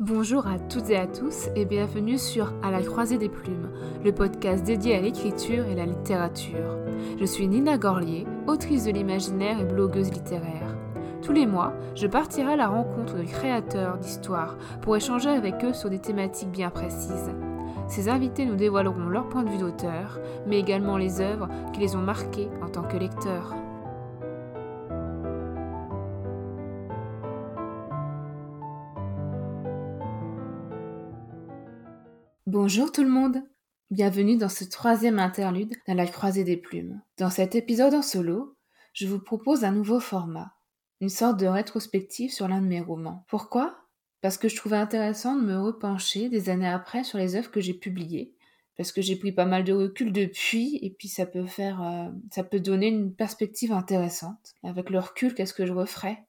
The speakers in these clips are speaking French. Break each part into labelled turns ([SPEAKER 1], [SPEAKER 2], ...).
[SPEAKER 1] Bonjour à toutes et à tous et bienvenue sur À la croisée des plumes, le podcast dédié à l'écriture et la littérature. Je suis Nina Gorlier, autrice de l'imaginaire et blogueuse littéraire. Tous les mois, je partirai à la rencontre de créateurs d'histoires pour échanger avec eux sur des thématiques bien précises. Ces invités nous dévoileront leur point de vue d'auteur, mais également les œuvres qui les ont marqués en tant que lecteurs. Bonjour tout le monde Bienvenue dans ce troisième interlude dans la croisée des plumes. Dans cet épisode en solo, je vous propose un nouveau format, une sorte de rétrospective sur l'un de mes romans. Pourquoi? Parce que je trouvais intéressant de me repencher des années après sur les œuvres que j'ai publiées, parce que j'ai pris pas mal de recul depuis, et puis ça peut faire, euh, ça peut donner une perspective intéressante. Avec le recul, qu'est-ce que je referais?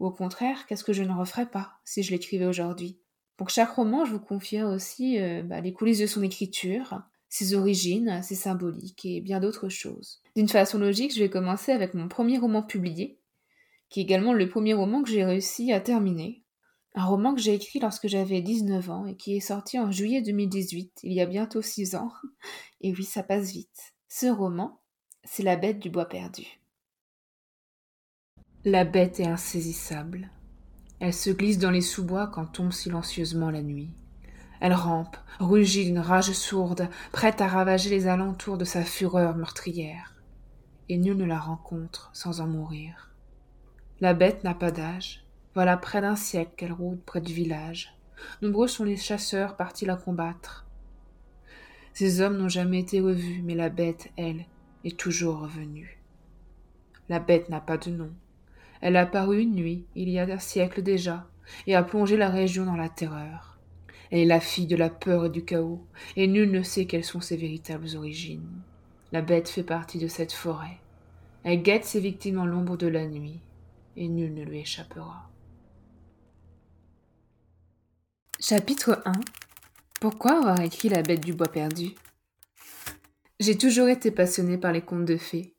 [SPEAKER 1] Ou au contraire, qu'est-ce que je ne referais pas si je l'écrivais aujourd'hui? Pour chaque roman, je vous confierai aussi euh, bah, les coulisses de son écriture, ses origines, ses symboliques et bien d'autres choses. D'une façon logique, je vais commencer avec mon premier roman publié, qui est également le premier roman que j'ai réussi à terminer. Un roman que j'ai écrit lorsque j'avais 19 ans et qui est sorti en juillet 2018, il y a bientôt 6 ans. Et oui, ça passe vite. Ce roman, c'est La bête du bois perdu. La bête est insaisissable. Elle se glisse dans les sous-bois quand tombe silencieusement la nuit. Elle rampe, rugit d'une rage sourde, prête à ravager les alentours de sa fureur meurtrière. Et nul ne la rencontre sans en mourir. La bête n'a pas d'âge. Voilà près d'un siècle qu'elle rôde près du village. Nombreux sont les chasseurs partis la combattre. Ces hommes n'ont jamais été revus, mais la bête, elle, est toujours revenue. La bête n'a pas de nom. Elle a paru une nuit, il y a un siècle déjà, et a plongé la région dans la terreur. Elle est la fille de la peur et du chaos, et nul ne sait quelles sont ses véritables origines. La bête fait partie de cette forêt. Elle guette ses victimes dans l'ombre de la nuit, et nul ne lui échappera. Chapitre 1 Pourquoi avoir écrit La bête du bois perdu? J'ai toujours été passionné par les contes de fées,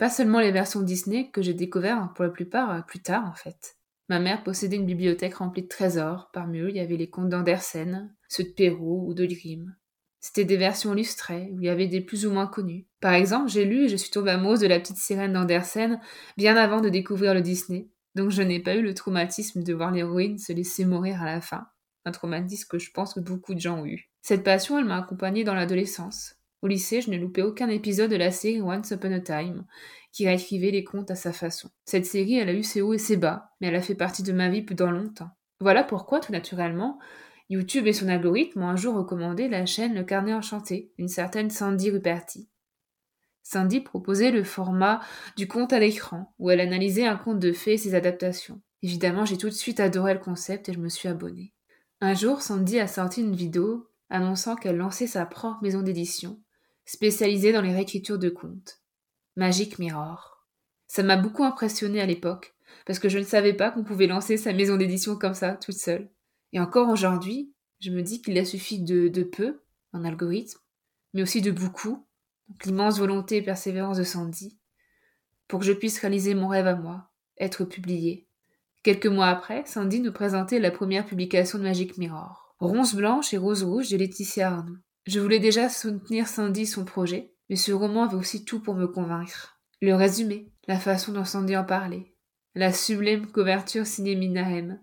[SPEAKER 1] pas seulement les versions Disney que j'ai découvert pour la plupart euh, plus tard en fait. Ma mère possédait une bibliothèque remplie de trésors. Parmi eux, il y avait les contes d'Andersen, ceux de Perrault ou de Grimm. C'était des versions illustrées, où il y avait des plus ou moins connus. Par exemple, j'ai lu et je suis tombée amoureuse de la petite sirène d'Andersen bien avant de découvrir le Disney. Donc je n'ai pas eu le traumatisme de voir l'héroïne se laisser mourir à la fin. Un traumatisme que je pense que beaucoup de gens ont eu. Cette passion, elle m'a accompagnée dans l'adolescence. Au lycée, je n'ai loupé aucun épisode de la série Once Upon a Time, qui réécrivait les contes à sa façon. Cette série, elle a eu ses hauts et ses bas, mais elle a fait partie de ma vie pendant longtemps. Voilà pourquoi, tout naturellement, YouTube et son algorithme m'ont un jour recommandé la chaîne Le Carnet Enchanté, une certaine Sandy Ruperti. Sandy proposait le format du conte à l'écran, où elle analysait un conte de fées et ses adaptations. Évidemment, j'ai tout de suite adoré le concept et je me suis abonnée. Un jour, Sandy a sorti une vidéo annonçant qu'elle lançait sa propre maison d'édition, spécialisée dans les réécritures de contes. Magic Mirror. Ça m'a beaucoup impressionné à l'époque, parce que je ne savais pas qu'on pouvait lancer sa maison d'édition comme ça, toute seule. Et encore aujourd'hui, je me dis qu'il a suffi de, de peu, un algorithme, mais aussi de beaucoup, l'immense volonté et persévérance de Sandy, pour que je puisse réaliser mon rêve à moi, être publié. Quelques mois après, Sandy nous présentait la première publication de Magic Mirror. Ronce blanche et rose rouge de Laetitia Arnoux. Je voulais déjà soutenir Sandy son projet, mais ce roman avait aussi tout pour me convaincre. Le résumé, la façon dont Sandy en parlait, la sublime couverture signée Minahem.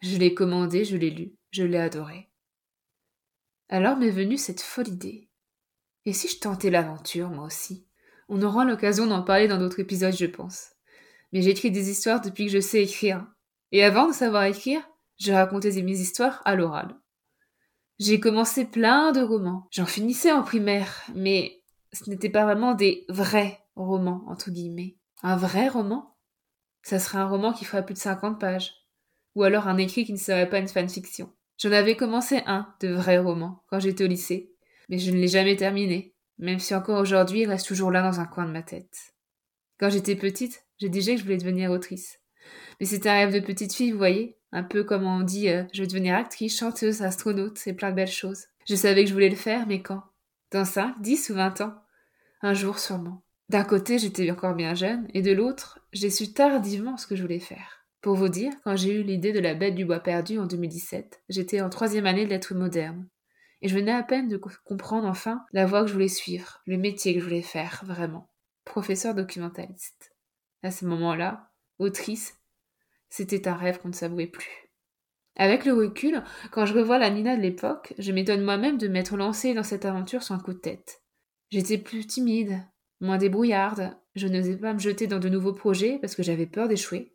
[SPEAKER 1] Je l'ai commandé, je l'ai lu, je l'ai adoré. Alors m'est venue cette folle idée. Et si je tentais l'aventure, moi aussi? On aura l'occasion d'en parler dans d'autres épisodes, je pense. Mais j'écris des histoires depuis que je sais écrire. Et avant de savoir écrire, je racontais mes histoires à l'oral. J'ai commencé plein de romans. J'en finissais en primaire, mais ce n'était pas vraiment des vrais romans, entre guillemets. Un vrai roman? Ça serait un roman qui ferait plus de 50 pages. Ou alors un écrit qui ne serait pas une fanfiction. J'en avais commencé un de vrai roman quand j'étais au lycée, mais je ne l'ai jamais terminé, même si encore aujourd'hui il reste toujours là dans un coin de ma tête. Quand j'étais petite, j'ai dit que je voulais devenir autrice. Mais c'était un rêve de petite fille, vous voyez, un peu comme on dit euh, je vais devenir actrice, chanteuse, astronaute, c'est plein de belles choses. Je savais que je voulais le faire, mais quand? Dans 5, 10 ou 20 ans? Un jour sûrement. D'un côté, j'étais encore bien jeune, et de l'autre, j'ai su tardivement ce que je voulais faire. Pour vous dire, quand j'ai eu l'idée de la bête du bois perdu en 2017, j'étais en troisième année de lettres modernes. Et je venais à peine de comprendre enfin la voie que je voulais suivre, le métier que je voulais faire, vraiment. Professeur documentaliste. À ce moment-là, autrice, c'était un rêve qu'on ne savourait plus. Avec le recul, quand je revois la Nina de l'époque, je m'étonne moi-même de m'être lancée dans cette aventure sans coup de tête. J'étais plus timide, moins débrouillarde, je n'osais pas me jeter dans de nouveaux projets parce que j'avais peur d'échouer.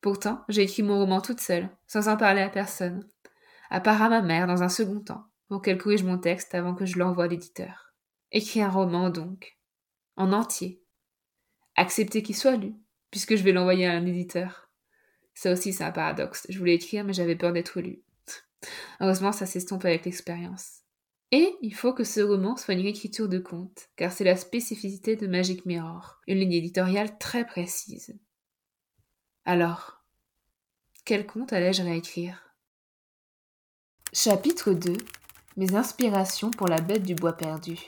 [SPEAKER 1] Pourtant, j'ai écrit mon roman toute seule, sans en parler à personne, à part à ma mère dans un second temps, pour qu'elle corrige mon texte avant que je l'envoie à l'éditeur. Écrire un roman, donc, en entier. Accepter qu'il soit lu, puisque je vais l'envoyer à un éditeur. Ça aussi, c'est un paradoxe. Je voulais écrire, mais j'avais peur d'être lu. Heureusement, ça s'estompe avec l'expérience. Et il faut que ce roman soit une écriture de conte, car c'est la spécificité de Magic Mirror, une ligne éditoriale très précise. Alors, quel conte allais-je réécrire? Chapitre 2 Mes inspirations pour la bête du bois perdu.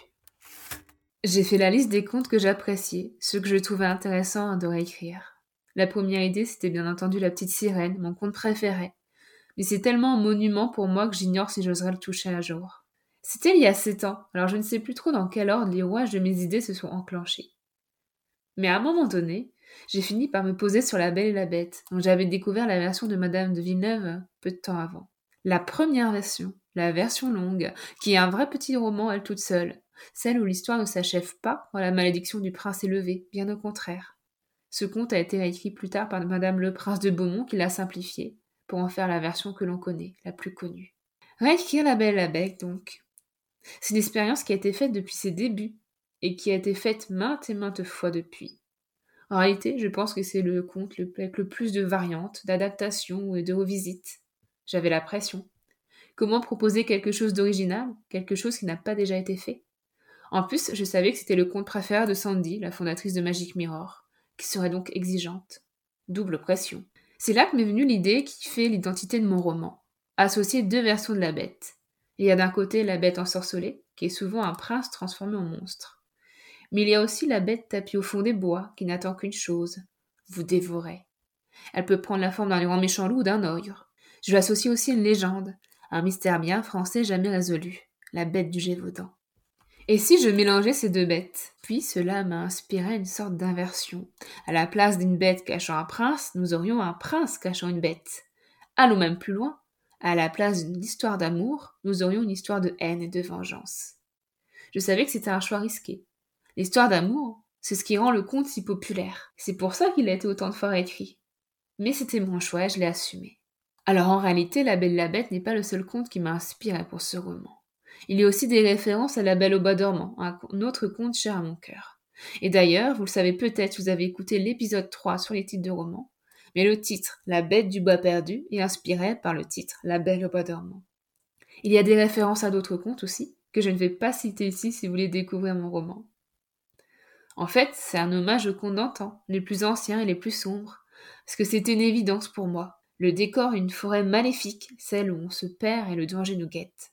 [SPEAKER 1] J'ai fait la liste des contes que j'appréciais, ceux que je trouvais intéressants de réécrire. La première idée, c'était bien entendu La Petite Sirène, mon conte préféré. Mais c'est tellement un monument pour moi que j'ignore si j'oserais le toucher un jour. C'était il y a sept ans, alors je ne sais plus trop dans quel ordre les rouages de mes idées se sont enclenchés. Mais à un moment donné, j'ai fini par me poser sur La Belle et la Bête, dont j'avais découvert la version de Madame de Villeneuve peu de temps avant. La première version, la version longue, qui est un vrai petit roman elle toute seule, celle où l'histoire ne s'achève pas quand la malédiction du prince est levée, bien au contraire. Ce conte a été réécrit plus tard par Madame le Prince de Beaumont qui l'a simplifié, pour en faire la version que l'on connaît, la plus connue. Réécrire La Belle et la Bête, donc. C'est une expérience qui a été faite depuis ses débuts, et qui a été faite maintes et maintes fois depuis. En réalité, je pense que c'est le conte avec le plus de variantes, d'adaptations et de revisites. J'avais la pression. Comment proposer quelque chose d'original, quelque chose qui n'a pas déjà été fait? En plus, je savais que c'était le conte préféré de Sandy, la fondatrice de Magic Mirror, serait donc exigeante. Double pression. C'est là que m'est venue l'idée qui fait l'identité de mon roman. Associer deux versions de la bête. Il y a d'un côté la bête ensorcelée, qui est souvent un prince transformé en monstre. Mais il y a aussi la bête tapie au fond des bois, qui n'attend qu'une chose vous dévorer. Elle peut prendre la forme d'un grand méchant loup ou d'un ogre. Je lui associe aussi une légende, un mystère bien français jamais résolu, la bête du Gévaudan. Et si je mélangeais ces deux bêtes? Puis cela m'a inspiré une sorte d'inversion. À la place d'une bête cachant un prince, nous aurions un prince cachant une bête. Allons même plus loin. À la place d'une histoire d'amour, nous aurions une histoire de haine et de vengeance. Je savais que c'était un choix risqué, L'histoire d'amour, c'est ce qui rend le conte si populaire. C'est pour ça qu'il a été autant de fois écrit. Mais c'était mon choix et je l'ai assumé. Alors en réalité, La Belle et la Bête n'est pas le seul conte qui m'a inspiré pour ce roman. Il y a aussi des références à La Belle au bois dormant, un autre conte cher à mon cœur. Et d'ailleurs, vous le savez peut-être, vous avez écouté l'épisode 3 sur les titres de romans, mais le titre La Bête du bois perdu est inspiré par le titre La Belle au bois dormant. Il y a des références à d'autres contes aussi, que je ne vais pas citer ici si vous voulez découvrir mon roman. En fait, c'est un hommage aux contes d'antan, les plus anciens et les plus sombres, parce que c'était une évidence pour moi. Le décor une forêt maléfique, celle où on se perd et le danger nous guette.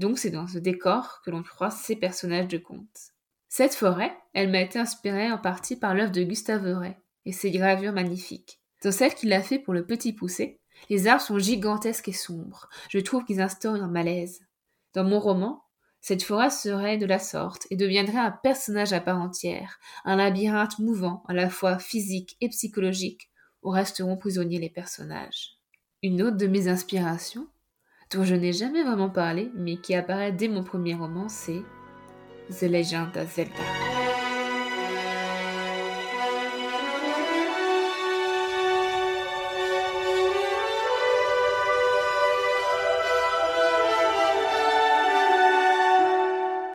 [SPEAKER 1] Donc c'est dans ce décor que l'on croise ces personnages de contes. Cette forêt, elle m'a été inspirée en partie par l'œuvre de Gustave Ray et ses gravures magnifiques. Dans celle qu'il a fait pour le petit poussé, les arbres sont gigantesques et sombres. Je trouve qu'ils instaurent un malaise. Dans mon roman, cette forêt serait de la sorte et deviendrait un personnage à part entière, un labyrinthe mouvant à la fois physique et psychologique où resteront prisonniers les personnages. Une autre de mes inspirations, dont je n'ai jamais vraiment parlé, mais qui apparaît dès mon premier roman, c'est The Legend of Zelda.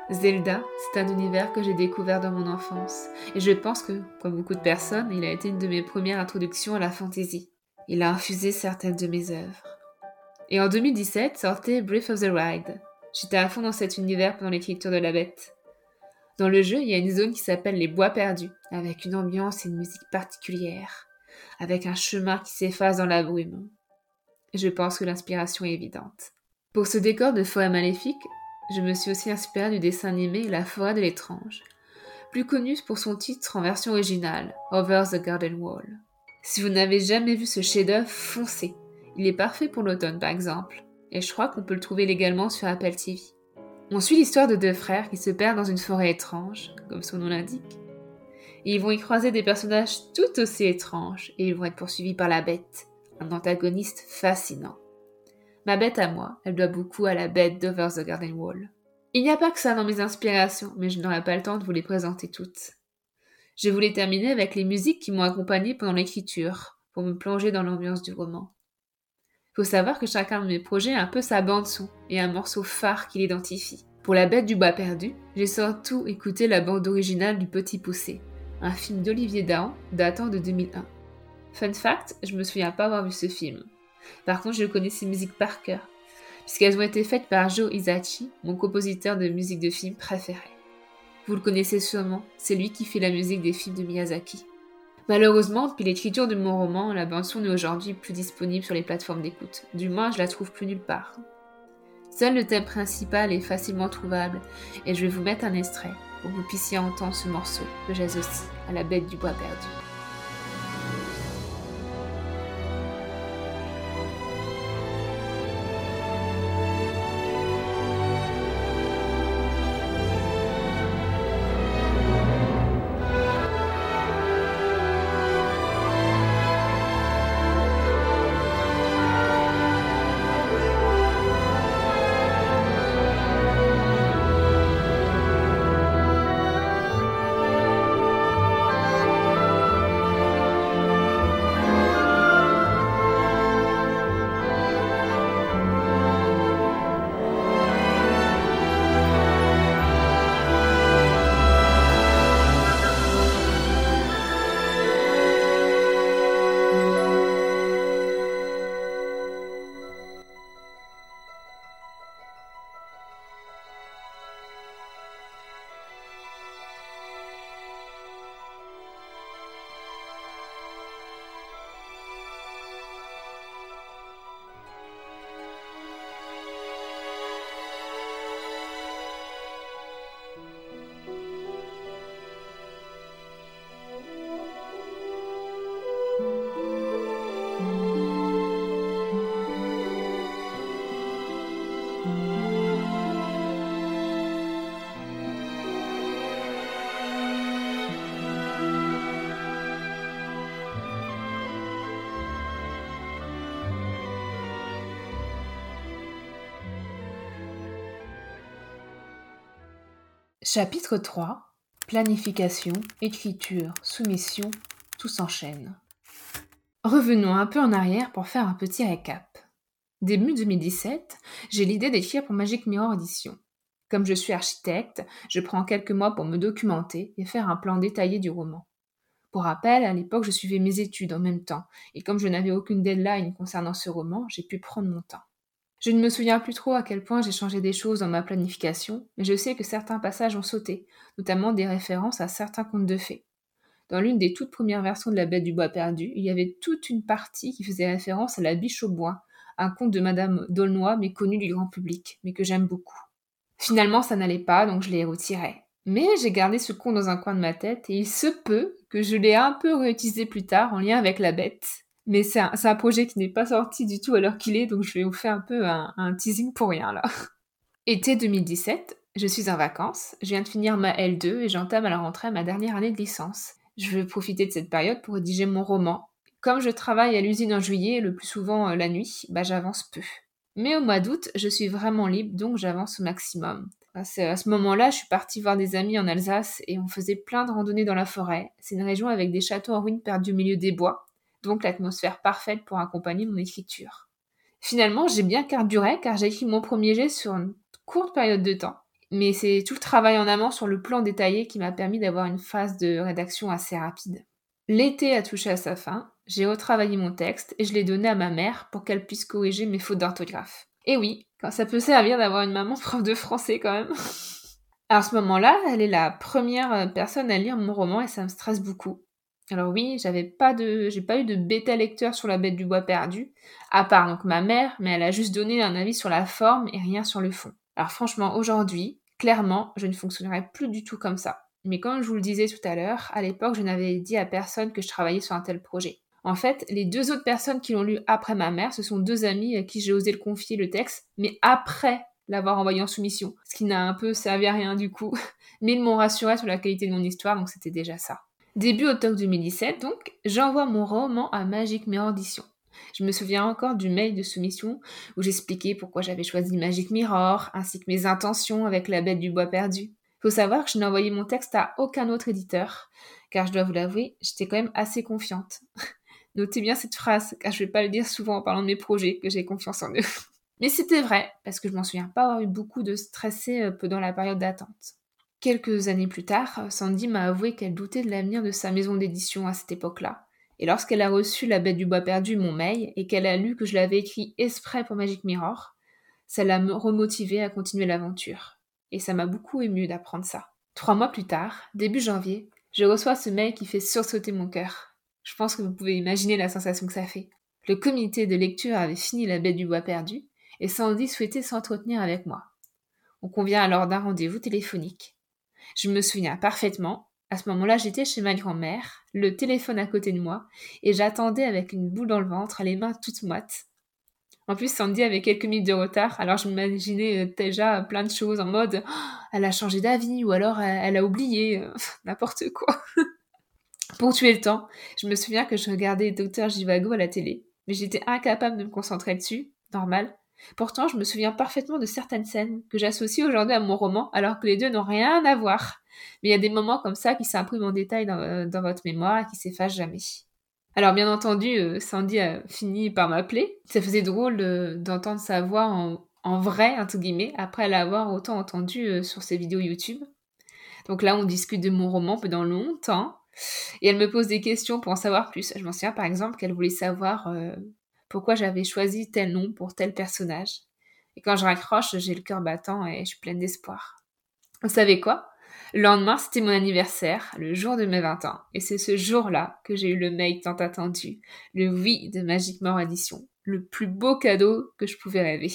[SPEAKER 1] Zelda, c'est un univers que j'ai découvert dans mon enfance, et je pense que, comme beaucoup de personnes, il a été une de mes premières introductions à la fantasy. Il a infusé certaines de mes œuvres. Et en 2017 sortait Breath of the Wild. J'étais à fond dans cet univers pendant l'écriture de la bête. Dans le jeu, il y a une zone qui s'appelle les Bois Perdus, avec une ambiance et une musique particulière, avec un chemin qui s'efface dans la brume. Je pense que l'inspiration est évidente. Pour ce décor de forêt maléfique, je me suis aussi inspirée du dessin animé La forêt de l'étrange, plus connu pour son titre en version originale, Over the Garden Wall. Si vous n'avez jamais vu ce chef-d'œuvre, foncez. Il est parfait pour l'automne par exemple, et je crois qu'on peut le trouver légalement sur Apple TV. On suit l'histoire de deux frères qui se perdent dans une forêt étrange, comme son nom l'indique. Ils vont y croiser des personnages tout aussi étranges, et ils vont être poursuivis par la bête, un antagoniste fascinant. Ma bête à moi, elle doit beaucoup à la bête d'Over the Garden Wall. Il n'y a pas que ça dans mes inspirations, mais je n'aurai pas le temps de vous les présenter toutes. Je voulais terminer avec les musiques qui m'ont accompagné pendant l'écriture, pour me plonger dans l'ambiance du roman. Faut savoir que chacun de mes projets a un peu sa bande-son et un morceau phare qui l'identifie. Pour La Bête du Bois Perdu, j'ai surtout écouté la bande originale du Petit Poussé, un film d'Olivier Dahan datant de 2001. Fun fact, je me souviens pas avoir vu ce film. Par contre, je connais ses musiques par cœur, puisqu'elles ont été faites par Joe Isachi, mon compositeur de musique de film préféré. Vous le connaissez sûrement, c'est lui qui fait la musique des films de Miyazaki. Malheureusement, depuis l'écriture de mon roman, la bande-son n'est aujourd'hui plus disponible sur les plateformes d'écoute. Du moins, je la trouve plus nulle part. Seul le thème principal est facilement trouvable, et je vais vous mettre un extrait pour que vous puissiez entendre ce morceau que j'associe à la bête du bois perdu. Chapitre 3 Planification, écriture, soumission, tout s'enchaîne. Revenons un peu en arrière pour faire un petit récap. Début 2017, j'ai l'idée d'écrire pour Magic Mirror Edition. Comme je suis architecte, je prends quelques mois pour me documenter et faire un plan détaillé du roman. Pour rappel, à l'époque, je suivais mes études en même temps, et comme je n'avais aucune deadline concernant ce roman, j'ai pu prendre mon temps. Je ne me souviens plus trop à quel point j'ai changé des choses dans ma planification, mais je sais que certains passages ont sauté, notamment des références à certains contes de fées. Dans l'une des toutes premières versions de La Bête du Bois perdu, il y avait toute une partie qui faisait référence à La Biche au Bois, un conte de Madame D'aulnoy méconnu du grand public, mais que j'aime beaucoup. Finalement, ça n'allait pas, donc je l'ai retiré. Mais j'ai gardé ce conte dans un coin de ma tête et il se peut que je l'ai un peu réutilisé plus tard en lien avec la bête, mais c'est un, projet qui n'est pas sorti du tout à l'heure qu'il est, donc je vais vous faire un peu un, teasing pour rien là. Été 2017, je suis en vacances, je viens de finir ma L2 et j'entame à la rentrée ma dernière année de licence. Je veux profiter de cette période pour rédiger mon roman. Comme je travaille à l'usine en juillet, le plus souvent euh, la nuit, bah j'avance peu. Mais au mois d'août, je suis vraiment libre, donc j'avance au maximum. À ce moment-là, je suis partie voir des amis en Alsace et on faisait plein de randonnées dans la forêt. C'est une région avec des châteaux en ruine perdus au milieu des bois donc l'atmosphère parfaite pour accompagner mon écriture. Finalement, j'ai bien carduré car j'ai écrit mon premier jet sur une courte période de temps. Mais c'est tout le travail en amont sur le plan détaillé qui m'a permis d'avoir une phase de rédaction assez rapide. L'été a touché à sa fin, j'ai retravaillé mon texte et je l'ai donné à ma mère pour qu'elle puisse corriger mes fautes d'orthographe. Et oui, quand ça peut servir d'avoir une maman prof de français quand même. à ce moment-là, elle est la première personne à lire mon roman et ça me stresse beaucoup. Alors oui, j'avais pas de, j'ai pas eu de bêta lecteur sur la bête du bois perdu, à part donc ma mère, mais elle a juste donné un avis sur la forme et rien sur le fond. Alors franchement, aujourd'hui, clairement, je ne fonctionnerai plus du tout comme ça. Mais comme je vous le disais tout à l'heure, à l'époque, je n'avais dit à personne que je travaillais sur un tel projet. En fait, les deux autres personnes qui l'ont lu après ma mère, ce sont deux amis à qui j'ai osé le confier le texte, mais après l'avoir envoyé en soumission, ce qui n'a un peu servi à rien du coup, mais ils m'ont rassuré sur la qualité de mon histoire, donc c'était déjà ça. Début octobre 2017, donc, j'envoie mon roman à Magic Mirror Edition. Je me souviens encore du mail de soumission où j'expliquais pourquoi j'avais choisi Magic Mirror, ainsi que mes intentions avec la bête du bois perdu. Faut savoir que je n'ai mon texte à aucun autre éditeur, car je dois vous l'avouer, j'étais quand même assez confiante. Notez bien cette phrase, car je vais pas le dire souvent en parlant de mes projets, que j'ai confiance en eux. Mais c'était vrai, parce que je m'en souviens pas avoir eu beaucoup de stressé euh, pendant la période d'attente. Quelques années plus tard, Sandy m'a avoué qu'elle doutait de l'avenir de sa maison d'édition à cette époque-là. Et lorsqu'elle a reçu La Bête du Bois Perdu, mon mail, et qu'elle a lu que je l'avais écrit exprès pour Magic Mirror, ça l'a remotivée à continuer l'aventure. Et ça m'a beaucoup ému d'apprendre ça. Trois mois plus tard, début janvier, je reçois ce mail qui fait sursauter mon cœur. Je pense que vous pouvez imaginer la sensation que ça fait. Le comité de lecture avait fini La Bête du Bois Perdu, et Sandy souhaitait s'entretenir avec moi. On convient alors d'un rendez-vous téléphonique. Je me souviens parfaitement, à ce moment-là j'étais chez ma grand-mère, le téléphone à côté de moi, et j'attendais avec une boule dans le ventre, les mains toutes moites. En plus, Sandy avait quelques minutes de retard, alors je m'imaginais euh, déjà plein de choses en mode oh, elle a changé d'avis ou alors elle, a oublié, euh, n'importe quoi. Pour tuer le temps, je me souviens que je regardais Docteur Jivago à la télé, mais j'étais incapable de me concentrer dessus, normal, Pourtant, je me souviens parfaitement de certaines scènes que j'associe aujourd'hui à mon roman, alors que les deux n'ont rien à voir. Mais il y a des moments comme ça qui s'impriment en détail dans, euh, votre mémoire et qui s'effacent jamais. Alors bien entendu, euh, Sandy a fini par m'appeler. Ça faisait drôle d'entendre sa voix en, vrai, entre guillemets, après l'avoir autant entendue euh, sur ses vidéos YouTube. Donc là, on discute de mon roman pendant longtemps. Et elle me pose des questions pour en savoir plus. Je m'en souviens par exemple qu'elle voulait savoir pourquoi j'avais choisi tel nom pour tel personnage. Et quand je raccroche, j'ai le cœur battant et je suis pleine d'espoir. Vous savez quoi? Le lendemain, c'était mon anniversaire, le jour de mes 20 ans. Et c'est ce jour-là que j'ai eu le mail tant attendu, le oui de Magic More Edition, le plus beau cadeau que je pouvais rêver.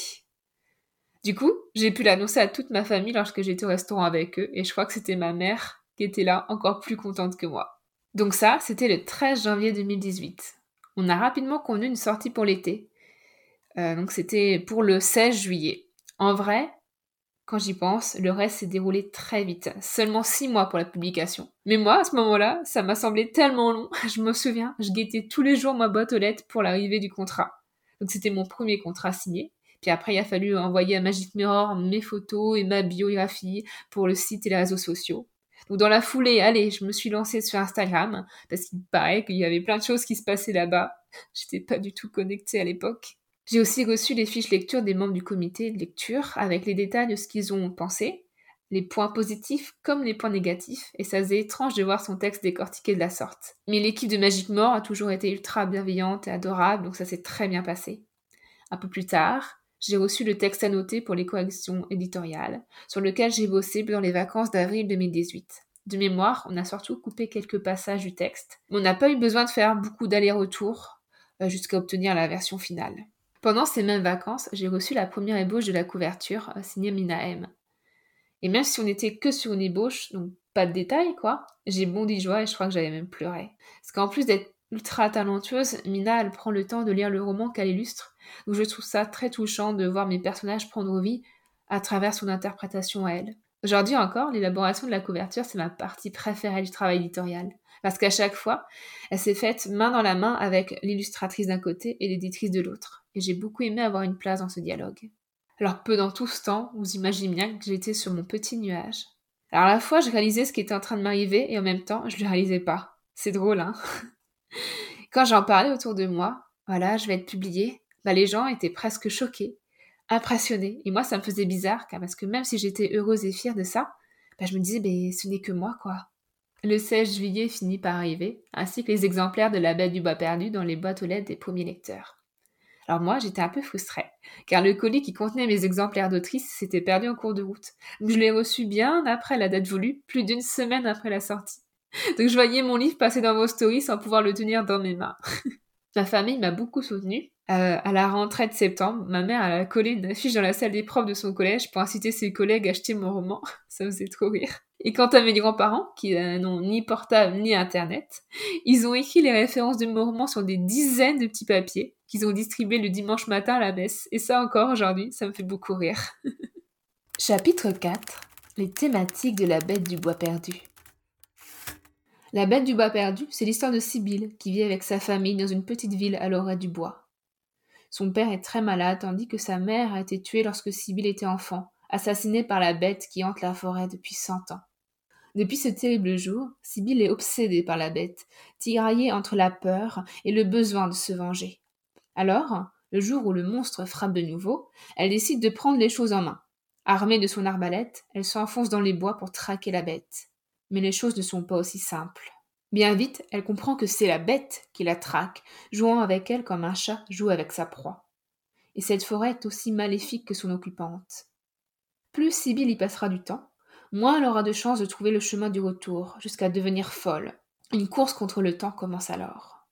[SPEAKER 1] Du coup, j'ai pu l'annoncer à toute ma famille lorsque j'étais au restaurant avec eux, et je crois que c'était ma mère qui était là, encore plus contente que moi. Donc ça, c'était le 13 janvier 2018 on a rapidement convenu une sortie pour l'été. Euh, donc c'était pour le 16 juillet. En vrai, quand j'y pense, le reste s'est déroulé très vite. Seulement six mois pour la publication. Mais moi, à ce moment-là, ça m'a semblé tellement long. Je me souviens, je guettais tous les jours ma boîte aux lettres pour l'arrivée du contrat. Donc c'était mon premier contrat signé. Puis après, il a fallu envoyer à Magic Mirror mes photos et ma biographie pour le site et les réseaux sociaux. Donc dans la foulée, allez, je me suis lancée sur Instagram parce qu'il paraît qu'il y avait plein de choses qui se passaient là-bas. J'étais pas du tout connectée à l'époque. J'ai aussi reçu les fiches lecture des membres du comité de lecture avec les détails de ce qu'ils ont pensé, les points positifs comme les points négatifs, et ça faisait étrange de voir son texte décortiqué de la sorte. Mais l'équipe de Magic More a toujours été ultra bienveillante et adorable, donc ça s'est très bien passé. Un peu plus tard, j'ai reçu le texte annoté pour les corrections éditoriales, sur lequel j'ai bossé dans les vacances d'avril 2018. De mémoire, on a surtout coupé quelques passages du texte, mais on n'a pas eu besoin de faire beaucoup d'allers-retours euh, jusqu'à obtenir la version finale. Pendant ces mêmes vacances, j'ai reçu la première ébauche de la couverture, euh, signée Mina M. Et même si on n'était que sur une ébauche, donc pas de détails quoi, j'ai bondi de joie et je crois que j'avais même pleuré. Parce qu'en plus d'être ultra talentueuse, Mina, elle prend le temps de lire le roman qu'elle illustre, donc je trouve ça très touchant de voir mes personnages prendre vie à travers son interprétation à elle. Aujourd'hui encore, l'élaboration de la couverture, c'est ma partie préférée du travail éditorial. Parce qu'à chaque fois, elle s'est faite main dans la main avec l'illustratrice d'un côté et l'éditrice de l'autre. Et j'ai beaucoup aimé avoir une place dans ce dialogue. Alors peu dans tout ce temps, vous imaginez bien que j'étais sur mon petit nuage. Alors à la fois, je réalisais ce qui était en train de m'arriver et en même temps, je ne le réalisais pas. C'est drôle, hein? Quand j'en parlais autour de moi, voilà, je vais être publiée, bah, les gens étaient presque choqués, impressionnés. Et moi, ça me faisait bizarre, car parce que même si j'étais heureuse et fière de ça, bah, je me disais, ben, ce n'est que moi, quoi. Le 16 juillet finit par arriver, ainsi que les exemplaires de La Belle du Bois perdu dans les boîtes aux lettres des premiers lecteurs. Alors moi, j'étais un peu frustrée, car le colis qui contenait mes exemplaires d'autrice s'était perdu en cours de route. je l'ai reçu bien après la date voulue, plus d'une semaine après la sortie. Donc je voyais mon livre passer dans vos stories sans pouvoir le tenir dans mes mains. Ma famille m'a beaucoup soutenue. Euh, à la rentrée de septembre, ma mère a collé une affiche dans la salle des profs de son collège pour inciter ses collègues à acheter mon roman. Ça faisait trop rire. Et quant à mes grands-parents, qui n'ont ni portable ni internet, ils ont écrit les références de mon roman sur des dizaines de petits papiers qu'ils ont distribués le dimanche matin à la messe. Et ça encore aujourd'hui, ça me fait beaucoup rire. Chapitre 4 Les thématiques de la bête du bois perdu. La bête du bois perdu, c'est l'histoire de Sibylle qui vit avec sa famille dans une petite ville à l'orée du bois. Son père est très malade tandis que sa mère a été tuée lorsque Sibylle était enfant, assassinée par la bête qui hante la forêt depuis cent ans. Depuis ce terrible jour, Sibylle est obsédée par la bête, tiraillée entre la peur et le besoin de se venger. Alors, le jour où le monstre frappe de nouveau, elle décide de prendre les choses en main. Armée de son arbalète, elle s'enfonce dans les bois pour traquer la bête. Mais les choses ne sont pas aussi simples. Bien vite, elle comprend que c'est la bête qui la traque, jouant avec elle comme un chat joue avec sa proie. Et cette forêt est aussi maléfique que son occupante. Plus Sibylle y passera du temps, moins elle aura de chances de trouver le chemin du retour, jusqu'à devenir folle. Une course contre le temps commence alors.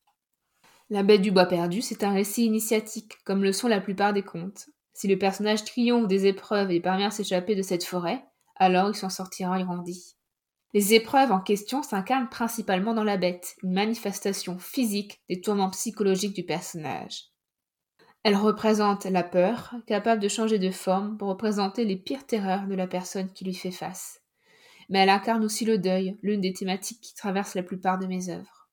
[SPEAKER 1] La bête du bois perdu, c'est un récit initiatique, comme le sont la plupart des contes. Si le personnage triomphe des épreuves et parvient à s'échapper de cette forêt, alors il s'en sortira grandi. Les épreuves en question s'incarnent principalement dans la bête, une manifestation physique des tourments psychologiques du personnage. Elle représente la peur, capable de changer de forme pour représenter les pires terreurs de la personne qui lui fait face. Mais elle incarne aussi le deuil, l'une des thématiques qui traversent la plupart de mes œuvres.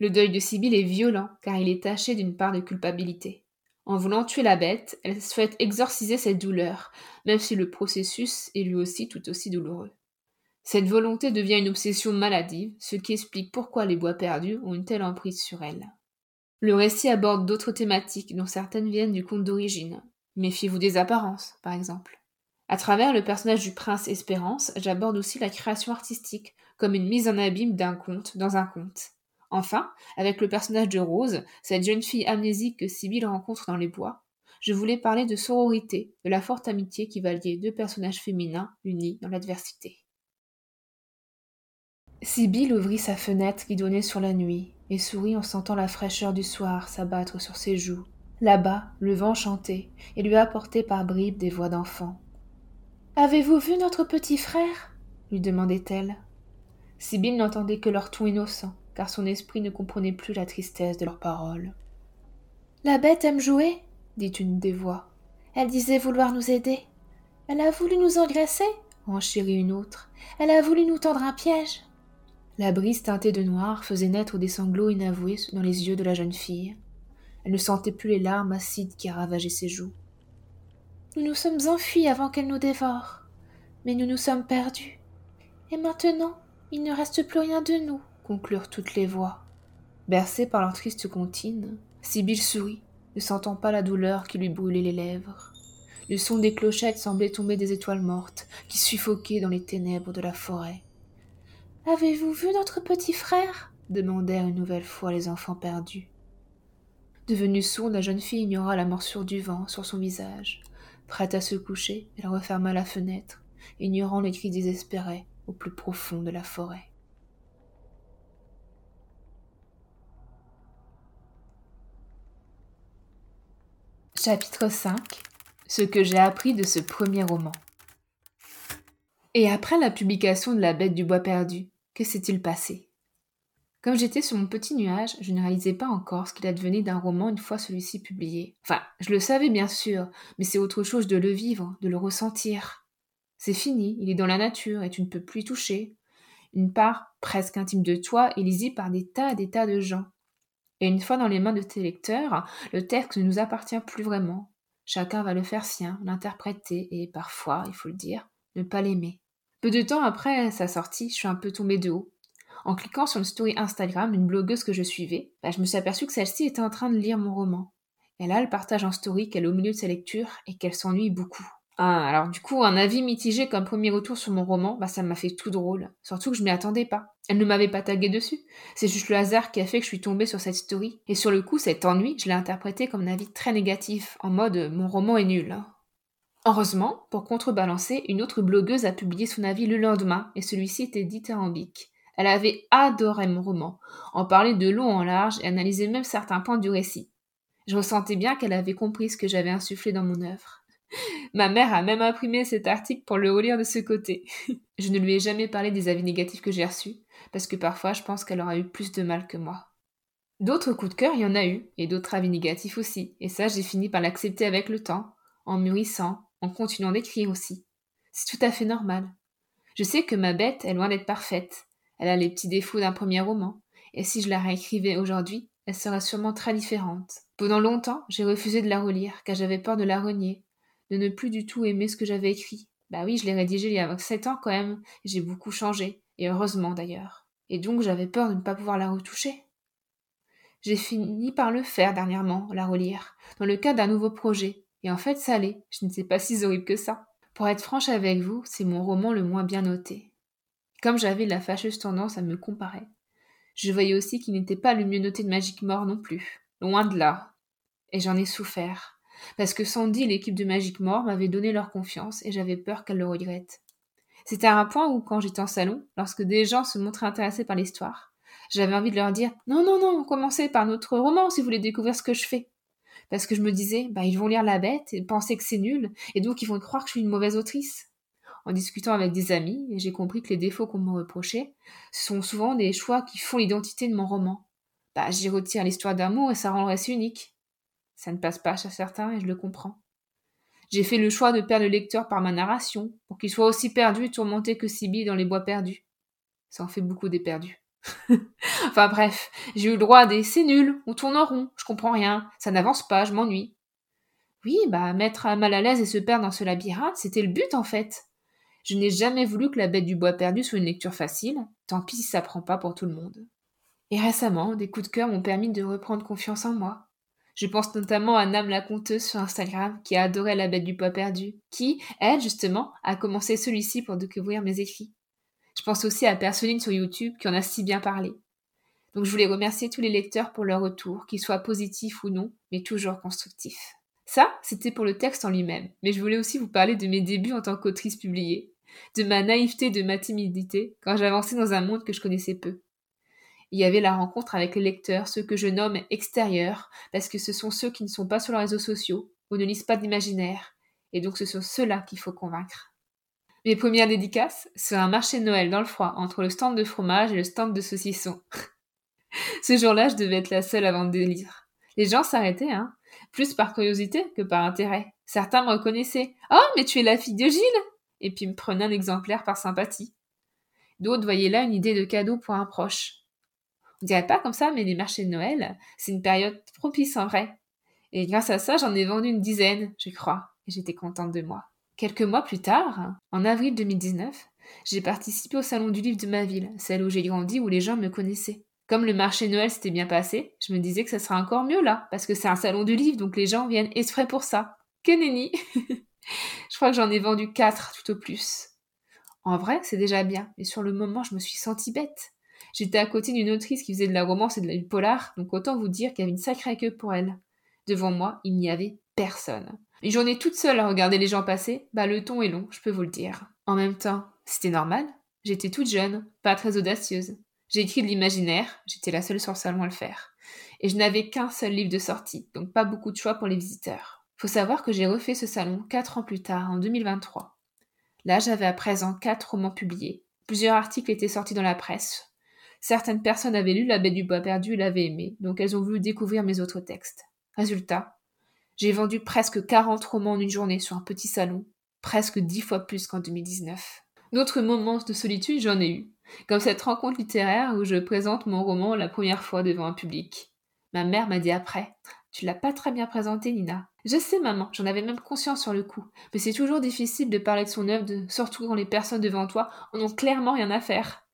[SPEAKER 1] Le deuil de Sibylle est violent car il est taché d'une part de culpabilité. En voulant tuer la bête, elle souhaite exorciser cette douleur, même si le processus est lui aussi tout aussi douloureux. Cette volonté devient une obsession maladive, ce qui explique pourquoi les bois perdus ont une telle emprise sur elle. Le récit aborde d'autres thématiques dont certaines viennent du conte d'origine. Méfiez-vous des apparences, par exemple. À travers le personnage du prince Espérance, j'aborde aussi la création artistique, comme une mise en abîme d'un conte dans un conte. Enfin, avec le personnage de Rose, cette jeune fille amnésique que Sibylle rencontre dans les bois, je voulais parler de sororité, de la forte amitié qui va lier deux personnages féminins unis dans l'adversité. Sibylle ouvrit sa fenêtre qui donnait sur la nuit et sourit en sentant la fraîcheur du soir s'abattre sur ses joues. Là-bas, le vent chantait et lui apportait par bribes des voix d'enfants. Avez-vous vu notre petit frère? lui demandait-elle. Sibylle n'entendait que leur ton innocent, car son esprit ne comprenait plus la tristesse de leurs paroles. La bête aime jouer dit une des voix. Elle disait vouloir nous aider. Elle a voulu nous engraisser enchérit une autre. Elle a voulu nous tendre un piège. La brise teintée de noir faisait naître des sanglots inavoués dans les yeux de la jeune fille. Elle ne sentait plus les larmes acides qui ravageaient ses joues. Nous nous sommes enfuis avant qu'elle nous dévore, mais nous nous sommes perdus. Et maintenant, il ne reste plus rien de nous, conclurent toutes les voix. Bercée par leur triste comptine, Sibylle sourit, ne sentant pas la douleur qui lui brûlait les lèvres. Le son des clochettes semblait tomber des étoiles mortes qui suffoquaient dans les ténèbres de la forêt. Avez-vous vu notre petit frère? demandèrent une nouvelle fois les enfants perdus. Devenue sourde, la jeune fille ignora la morsure du vent sur son visage. Prête à se coucher, elle referma la fenêtre, ignorant les cris désespérés au plus profond de la forêt. Chapitre 5 Ce que j'ai appris de ce premier roman. Et après la publication de La Bête du Bois perdu, que s'est-il passé? Comme j'étais sur mon petit nuage, je ne réalisais pas encore ce qu'il advenait d'un roman une fois celui-ci publié. Enfin, je le savais bien sûr, mais c'est autre chose de le vivre, de le ressentir. C'est fini, il est dans la nature et tu ne peux plus y toucher. Une part presque intime de toi est lisible par des tas et des tas de gens. Et une fois dans les mains de tes lecteurs, le texte ne nous appartient plus vraiment. Chacun va le faire sien, l'interpréter et parfois, il faut le dire, ne pas l'aimer. Peu de temps après sa sortie, je suis un peu tombée de haut. En cliquant sur une story Instagram d'une blogueuse que je suivais, bah, je me suis aperçue que celle-ci était en train de lire mon roman. Et là, elle partage en story qu'elle est au milieu de sa lecture et qu'elle s'ennuie beaucoup. Ah, alors du coup, un avis mitigé comme premier retour sur mon roman, bah ça m'a fait tout drôle. Surtout que je m'y attendais pas. Elle ne m'avait pas tagué dessus. C'est juste le hasard qui a fait que je suis tombée sur cette story. Et sur le coup, cet ennui, je l'ai interprété comme un avis très négatif, en mode mon roman est nul. Heureusement, pour contrebalancer, une autre blogueuse a publié son avis le lendemain, et celui-ci était dithyrambique. Elle avait adoré mon roman, en parlait de long en large et analysait même certains points du récit. Je ressentais bien qu'elle avait compris ce que j'avais insufflé dans mon œuvre. Ma mère a même imprimé cet article pour le relire de ce côté. je ne lui ai jamais parlé des avis négatifs que j'ai reçus, parce que parfois je pense qu'elle aura eu plus de mal que moi. D'autres coups de cœur, il y en a eu, et d'autres avis négatifs aussi, et ça j'ai fini par l'accepter avec le temps, en mûrissant, en continuant d'écrire aussi. C'est tout à fait normal. Je sais que ma bête est loin d'être parfaite, elle a les petits défauts d'un premier roman, et si je la réécrivais aujourd'hui, elle serait sûrement très différente. Pendant longtemps, j'ai refusé de la relire, car j'avais peur de la renier, de ne plus du tout aimer ce que j'avais écrit. Bah oui, je l'ai rédigé il y a sept ans quand même, j'ai beaucoup changé, et heureusement d'ailleurs. Et donc j'avais peur de ne pas pouvoir la retoucher. J'ai fini par le faire dernièrement, la relire, dans le cadre d'un nouveau projet, et en fait ça allait, je n'étais pas si horrible que ça. Pour être franche avec vous, c'est mon roman le moins bien noté. Comme j'avais la fâcheuse tendance à me comparer, je voyais aussi qu'il n'était pas le mieux noté de Magic Mort non plus. Loin de là. Et j'en ai souffert. Parce que Sandy et l'équipe de Magic Mort m'avaient donné leur confiance et j'avais peur qu'elle le regrette. C'était à un point où, quand j'étais en salon, lorsque des gens se montraient intéressés par l'histoire, j'avais envie de leur dire Non, non, non, commencez par notre roman si vous voulez découvrir ce que je fais. Parce que je me disais, bah, ils vont lire La Bête et penser que c'est nul, et donc ils vont croire que je suis une mauvaise autrice en discutant avec des amis, j'ai compris que les défauts qu'on me reprochait sont souvent des choix qui font l'identité de mon roman. Bah, j'y retire l'histoire d'amour et ça rend le récit unique. Ça ne passe pas chez certains et je le comprends. J'ai fait le choix de perdre le lecteur par ma narration, pour qu'il soit aussi perdu et tourmenté que Sibyl dans les bois perdus. Ça en fait beaucoup des perdus. enfin bref, j'ai eu le droit à des c'est nul, on tourne en rond, je comprends rien, ça n'avance pas, je m'ennuie. Oui, bah mettre à mal à l'aise et se perdre dans ce labyrinthe, c'était le but en fait. Je n'ai jamais voulu que La Bête du Bois perdu soit une lecture facile, tant pis si ça prend pas pour tout le monde. Et récemment, des coups de cœur m'ont permis de reprendre confiance en moi. Je pense notamment à Nam la conteuse sur Instagram qui a adoré La Bête du Bois perdu, qui, elle, justement, a commencé celui-ci pour découvrir mes écrits. Je pense aussi à Personne sur YouTube qui en a si bien parlé. Donc je voulais remercier tous les lecteurs pour leur retour, qu'ils soient positifs ou non, mais toujours constructifs. Ça, c'était pour le texte en lui-même, mais je voulais aussi vous parler de mes débuts en tant qu'autrice publiée, de ma naïveté, de ma timidité, quand j'avançais dans un monde que je connaissais peu. Il y avait la rencontre avec les lecteurs, ceux que je nomme extérieurs, parce que ce sont ceux qui ne sont pas sur les réseaux sociaux, ou ne lisent pas d'imaginaire, et donc ce sont ceux-là qu'il faut convaincre. Mes premières dédicaces, c'est un marché de Noël dans le froid, entre le stand de fromage et le stand de saucisson. ce jour-là, je devais être la seule à vendre des. Les gens s'arrêtaient, hein, plus par curiosité que par intérêt. Certains me reconnaissaient. Oh, mais tu es la fille de Gilles et puis me prenait un exemplaire par sympathie. D'autres voyaient là une idée de cadeau pour un proche. On dirait pas comme ça, mais les marchés de Noël, c'est une période propice en vrai. Et grâce à ça, j'en ai vendu une dizaine, je crois, et j'étais contente de moi. Quelques mois plus tard, en avril 2019, j'ai participé au salon du livre de ma ville, celle où j'ai grandi, où les gens me connaissaient. Comme le marché Noël s'était bien passé, je me disais que ça sera encore mieux là, parce que c'est un salon du livre, donc les gens viennent exprès pour ça. Que nenni Je crois que j'en ai vendu quatre tout au plus. En vrai, c'est déjà bien, mais sur le moment, je me suis sentie bête. J'étais à côté d'une autrice qui faisait de la romance et de la polar, donc autant vous dire qu'il y avait une sacrée queue pour elle. Devant moi, il n'y avait personne. Une journée toute seule à regarder les gens passer, bah le ton est long, je peux vous le dire. En même temps, c'était normal. J'étais toute jeune, pas très audacieuse. J'ai écrit de l'imaginaire, j'étais la seule sur le salon à le faire. Et je n'avais qu'un seul livre de sortie, donc pas beaucoup de choix pour les visiteurs. Faut savoir que j'ai refait ce salon quatre ans plus tard, en 2023. Là, j'avais à présent quatre romans publiés. Plusieurs articles étaient sortis dans la presse. Certaines personnes avaient lu La Baie du Bois perdu et l'avaient aimé, donc elles ont voulu découvrir mes autres textes. Résultat, j'ai vendu presque 40 romans en une journée sur un petit salon, presque dix fois plus qu'en 2019. D'autres moments de solitude, j'en ai eu, comme cette rencontre littéraire où je présente mon roman la première fois devant un public. Ma mère m'a dit après Tu l'as pas très bien présenté, Nina. Je sais, maman, j'en avais même conscience sur le coup, mais c'est toujours difficile de parler de son œuvre, surtout quand les personnes devant toi en ont clairement rien à faire.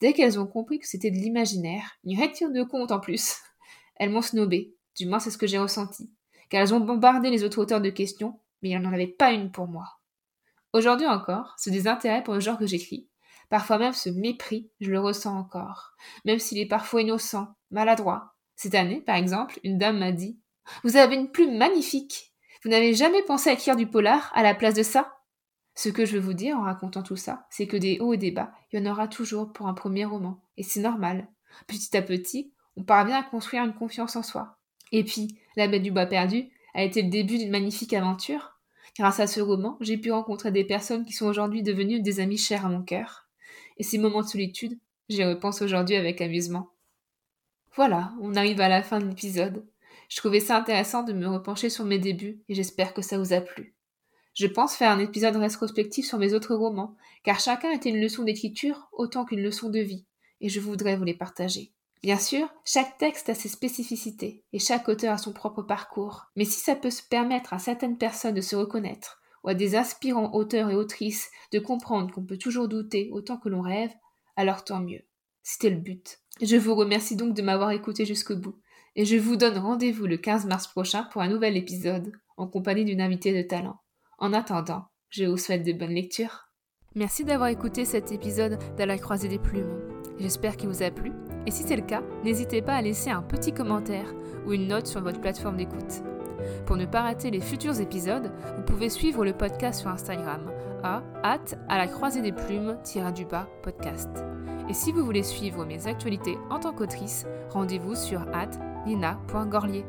[SPEAKER 1] Dès qu'elles ont compris que c'était de l'imaginaire, une retire de compte en plus, elles m'ont snobé, du moins c'est ce que j'ai ressenti, car elles ont bombardé les autres auteurs de questions, mais il n'y en avait pas une pour moi. Aujourd'hui encore, ce désintérêt pour le genre que j'écris, parfois même ce mépris, je le ressens encore, même s'il est parfois innocent, maladroit. Cette année, par exemple, une dame m'a dit vous avez une plume magnifique. Vous n'avez jamais pensé à écrire du polar à la place de ça Ce que je veux vous dire en racontant tout ça, c'est que des hauts et des bas, il y en aura toujours pour un premier roman. Et c'est normal. Petit à petit, on parvient à construire une confiance en soi. Et puis, La Bête du Bois perdu a été le début d'une magnifique aventure. Grâce à ce roman, j'ai pu rencontrer des personnes qui sont aujourd'hui devenues des amis chers à mon cœur. Et ces moments de solitude, j'y repense aujourd'hui avec amusement. Voilà, on arrive à la fin de l'épisode. Je trouvais ça intéressant de me repencher sur mes débuts et j'espère que ça vous a plu. Je pense faire un épisode rétrospectif sur mes autres romans, car chacun était une leçon d'écriture autant qu'une leçon de vie, et je voudrais vous les partager. Bien sûr, chaque texte a ses spécificités, et chaque auteur a son propre parcours, mais si ça peut se permettre à certaines personnes de se reconnaître, ou à des aspirants auteurs et autrices de comprendre qu'on peut toujours douter autant que l'on rêve, alors tant mieux. C'était le but. Je vous remercie donc de m'avoir écouté jusqu'au bout et je vous donne rendez-vous le 15 mars prochain pour un nouvel épisode en compagnie d'une invitée de talent. En attendant, je vous souhaite de bonnes lectures. Merci d'avoir écouté cet épisode de la croisée des plumes. J'espère qu'il vous a plu et si c'est le cas, n'hésitez pas à laisser un petit commentaire ou une note sur votre plateforme d'écoute. Pour ne pas rater les futurs épisodes, vous pouvez suivre le podcast sur Instagram à hâte à la croisée des plumes du bas podcast. Et si vous voulez suivre mes actualités en tant qu'autrice, rendez-vous sur hâte nina.gorlier.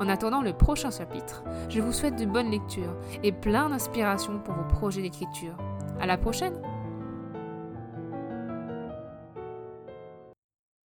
[SPEAKER 1] En attendant le prochain chapitre, je vous souhaite de bonnes lectures et plein d'inspiration pour vos projets d'écriture. À la prochaine!